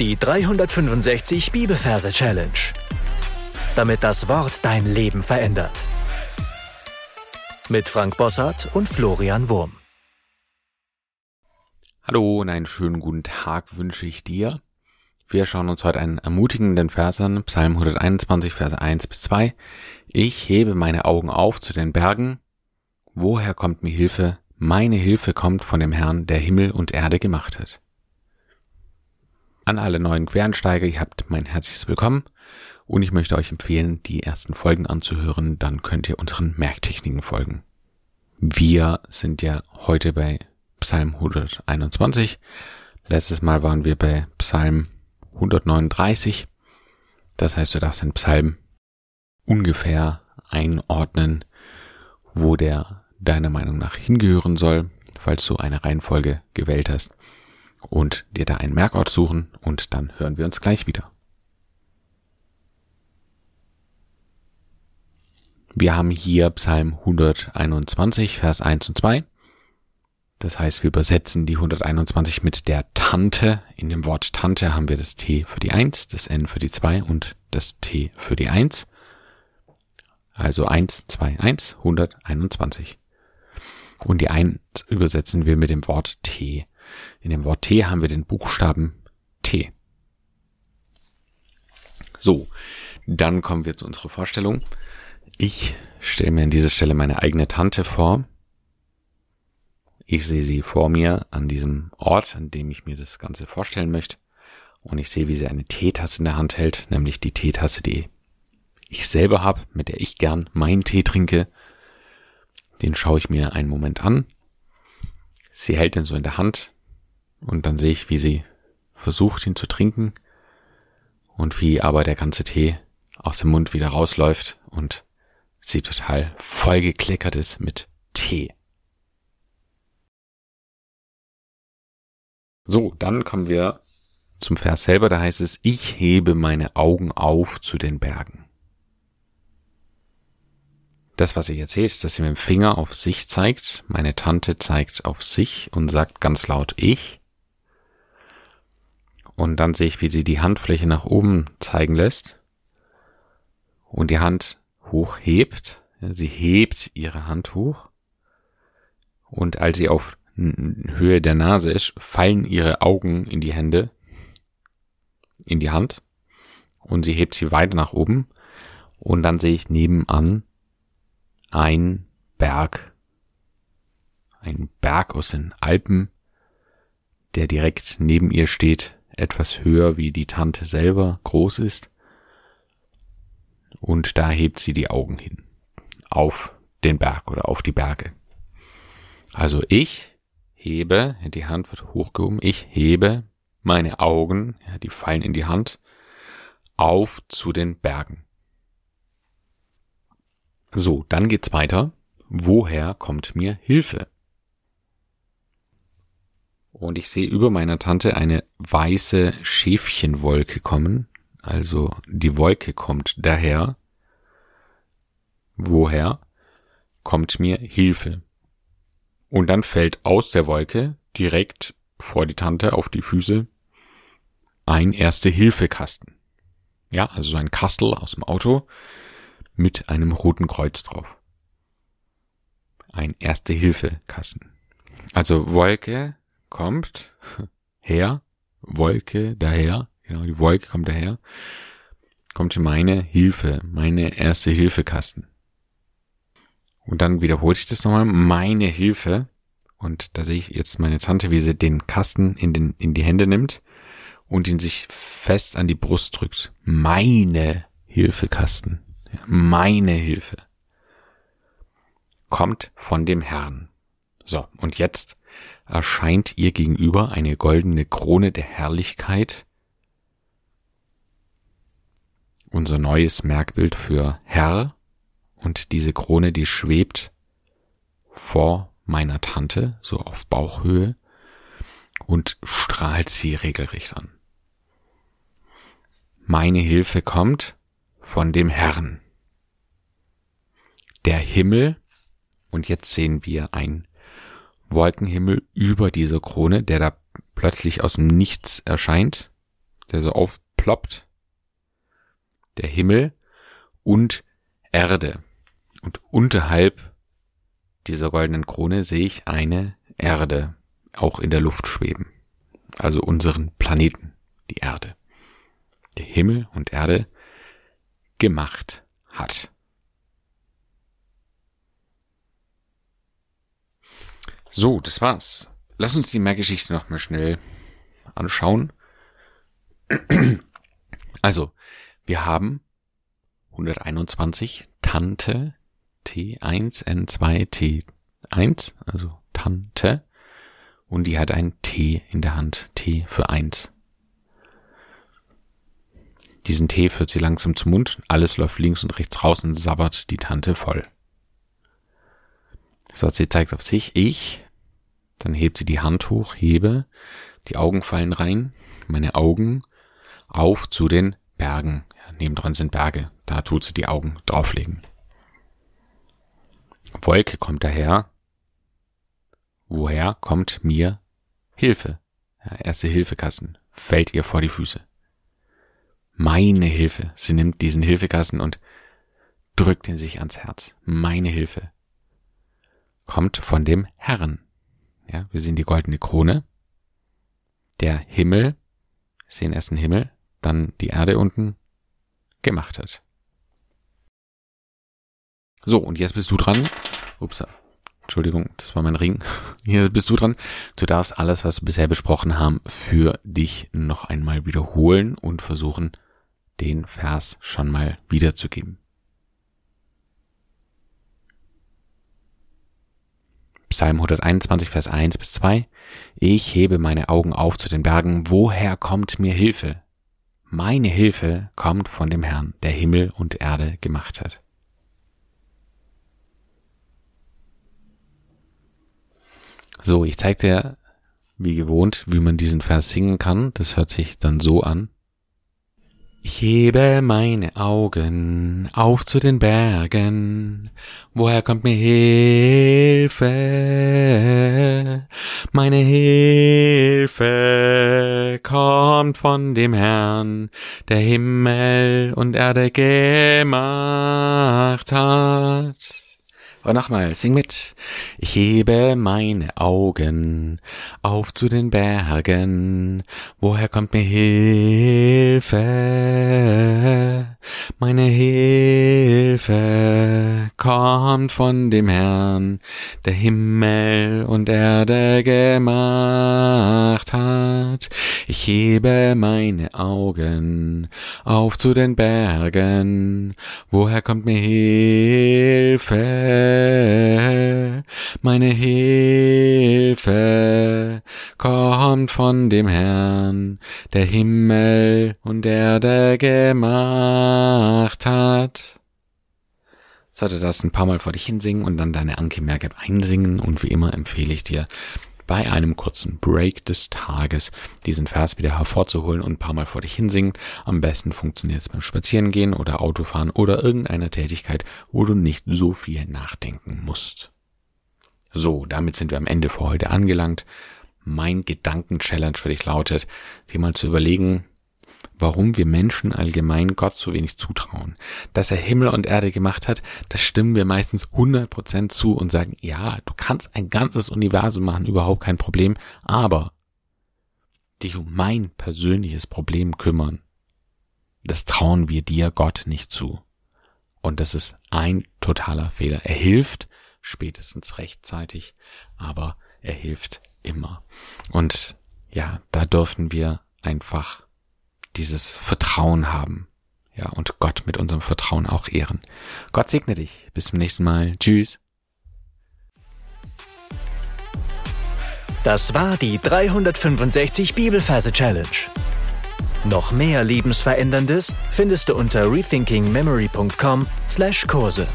Die 365 Bibelverse Challenge. Damit das Wort dein Leben verändert. Mit Frank Bossart und Florian Wurm. Hallo und einen schönen guten Tag wünsche ich dir. Wir schauen uns heute einen ermutigenden Vers an, Psalm 121, Verse 1 bis 2. Ich hebe meine Augen auf zu den Bergen. Woher kommt mir Hilfe? Meine Hilfe kommt von dem Herrn, der Himmel und Erde gemacht hat. An alle neuen Quereinsteiger, ihr habt mein herzliches Willkommen und ich möchte euch empfehlen, die ersten Folgen anzuhören, dann könnt ihr unseren Merktechniken folgen. Wir sind ja heute bei Psalm 121. Letztes Mal waren wir bei Psalm 139. Das heißt, du darfst den Psalm ungefähr einordnen, wo der deiner Meinung nach hingehören soll, falls du eine Reihenfolge gewählt hast und dir da einen Merkort suchen und dann hören wir uns gleich wieder. Wir haben hier Psalm 121, Vers 1 und 2. Das heißt, wir übersetzen die 121 mit der Tante. In dem Wort Tante haben wir das T für die 1, das N für die 2 und das T für die 1. Also 1, 2, 1, 121. Und die 1 übersetzen wir mit dem Wort T. In dem Wort T haben wir den Buchstaben T. So, dann kommen wir zu unserer Vorstellung. Ich stelle mir an dieser Stelle meine eigene Tante vor. Ich sehe sie vor mir an diesem Ort, an dem ich mir das Ganze vorstellen möchte. Und ich sehe, wie sie eine Teetasse in der Hand hält, nämlich die Teetasse, die ich selber habe, mit der ich gern meinen Tee trinke. Den schaue ich mir einen Moment an. Sie hält den so in der Hand, und dann sehe ich, wie sie versucht, ihn zu trinken und wie aber der ganze Tee aus dem Mund wieder rausläuft und sie total vollgekleckert ist mit Tee. So, dann kommen wir zum Vers selber, da heißt es, ich hebe meine Augen auf zu den Bergen. Das, was ich jetzt sehe, ist, dass sie mit dem Finger auf sich zeigt. Meine Tante zeigt auf sich und sagt ganz laut ich. Und dann sehe ich, wie sie die Handfläche nach oben zeigen lässt und die Hand hochhebt. Sie hebt ihre Hand hoch. Und als sie auf Höhe der Nase ist, fallen ihre Augen in die Hände, in die Hand. Und sie hebt sie weiter nach oben. Und dann sehe ich nebenan ein Berg, ein Berg aus den Alpen, der direkt neben ihr steht etwas höher wie die Tante selber groß ist. Und da hebt sie die Augen hin. Auf den Berg oder auf die Berge. Also ich hebe, die Hand wird hochgehoben, ich hebe meine Augen, die fallen in die Hand, auf zu den Bergen. So, dann geht's weiter. Woher kommt mir Hilfe? Und ich sehe über meiner Tante eine weiße Schäfchenwolke kommen. Also die Wolke kommt daher. Woher? Kommt mir Hilfe. Und dann fällt aus der Wolke direkt vor die Tante auf die Füße ein Erste-Hilfe-Kasten. Ja, also so ein Kastel aus dem Auto mit einem roten Kreuz drauf. Ein Erste-Hilfe-Kasten. Also Wolke kommt her, Wolke daher, genau, die Wolke kommt daher, kommt meine Hilfe, meine erste Hilfekasten. Und dann wiederholt sich das nochmal, meine Hilfe. Und da sehe ich jetzt meine Tante, wie sie den Kasten in, den, in die Hände nimmt und ihn sich fest an die Brust drückt. Meine Hilfekasten. Meine Hilfe. Kommt von dem Herrn. So, und jetzt erscheint ihr gegenüber eine goldene Krone der Herrlichkeit, unser neues Merkbild für Herr, und diese Krone, die schwebt vor meiner Tante, so auf Bauchhöhe, und strahlt sie regelrecht an. Meine Hilfe kommt von dem Herrn. Der Himmel, und jetzt sehen wir ein Wolkenhimmel über dieser Krone, der da plötzlich aus dem Nichts erscheint. der so aufploppt. Der Himmel und Erde. Und unterhalb dieser goldenen Krone sehe ich eine Erde auch in der Luft schweben. Also unseren Planeten, die Erde. Der Himmel und Erde gemacht hat. So, das war's. Lass uns die Mehrgeschichte noch mal schnell anschauen. Also, wir haben 121 Tante T1N2T1, also Tante, und die hat ein T in der Hand, T für eins. Diesen Tee führt sie langsam zum Mund, alles läuft links und rechts raus und sabbert die Tante voll. So, sie zeigt auf sich, ich, dann hebt sie die Hand hoch, hebe, die Augen fallen rein, meine Augen auf zu den Bergen. Ja, nebendran sind Berge, da tut sie die Augen drauflegen. Wolke kommt daher. Woher kommt mir Hilfe? Ja, erste Hilfekassen fällt ihr vor die Füße meine Hilfe. Sie nimmt diesen Hilfekasten und drückt ihn sich ans Herz. Meine Hilfe kommt von dem Herrn. Ja, wir sehen die goldene Krone. Der Himmel, sehen erst den Himmel, dann die Erde unten gemacht hat. So, und jetzt bist du dran. Ups, Entschuldigung, das war mein Ring. Hier bist du dran. Du darfst alles, was wir bisher besprochen haben, für dich noch einmal wiederholen und versuchen, den Vers schon mal wiederzugeben. Psalm 121, Vers 1 bis 2. Ich hebe meine Augen auf zu den Bergen. Woher kommt mir Hilfe? Meine Hilfe kommt von dem Herrn, der Himmel und Erde gemacht hat. So, ich zeige dir, wie gewohnt, wie man diesen Vers singen kann. Das hört sich dann so an. Ich hebe meine Augen auf zu den Bergen. Woher kommt mir Hilfe? Meine Hilfe kommt von dem Herrn, der Himmel und Erde gemacht hat. Und nochmal, sing mit. Ich hebe meine Augen auf zu den Bergen. Woher kommt mir Hilfe? Meine Hilfe kommt von dem Herrn, der Himmel und Erde gemacht hat. Ich hebe meine Augen auf zu den Bergen. Woher kommt mir Hilfe? meine Hilfe kommt von dem Herrn, der Himmel und Erde gemacht hat. Sollte das ein paar Mal vor dich hinsingen und dann deine Anke Merkab einsingen und wie immer empfehle ich dir, bei einem kurzen Break des Tages diesen Vers wieder hervorzuholen und ein paar Mal vor dich hinsingen. Am besten funktioniert es beim Spazierengehen oder Autofahren oder irgendeiner Tätigkeit, wo du nicht so viel nachdenken musst. So, damit sind wir am Ende für heute angelangt. Mein Gedanken-Challenge für dich lautet, dir mal zu überlegen, warum wir Menschen allgemein Gott so wenig zutrauen. Dass er Himmel und Erde gemacht hat, das stimmen wir meistens 100% zu und sagen, ja, du kannst ein ganzes Universum machen, überhaupt kein Problem, aber dich um mein persönliches Problem kümmern, das trauen wir dir Gott nicht zu. Und das ist ein totaler Fehler. Er hilft spätestens rechtzeitig, aber er hilft immer. Und ja, da dürfen wir einfach dieses Vertrauen haben. Ja, und Gott mit unserem Vertrauen auch ehren. Gott segne dich. Bis zum nächsten Mal. Tschüss. Das war die 365 Bibelferse Challenge. Noch mehr Lebensveränderndes findest du unter rethinkingmemory.com/Kurse.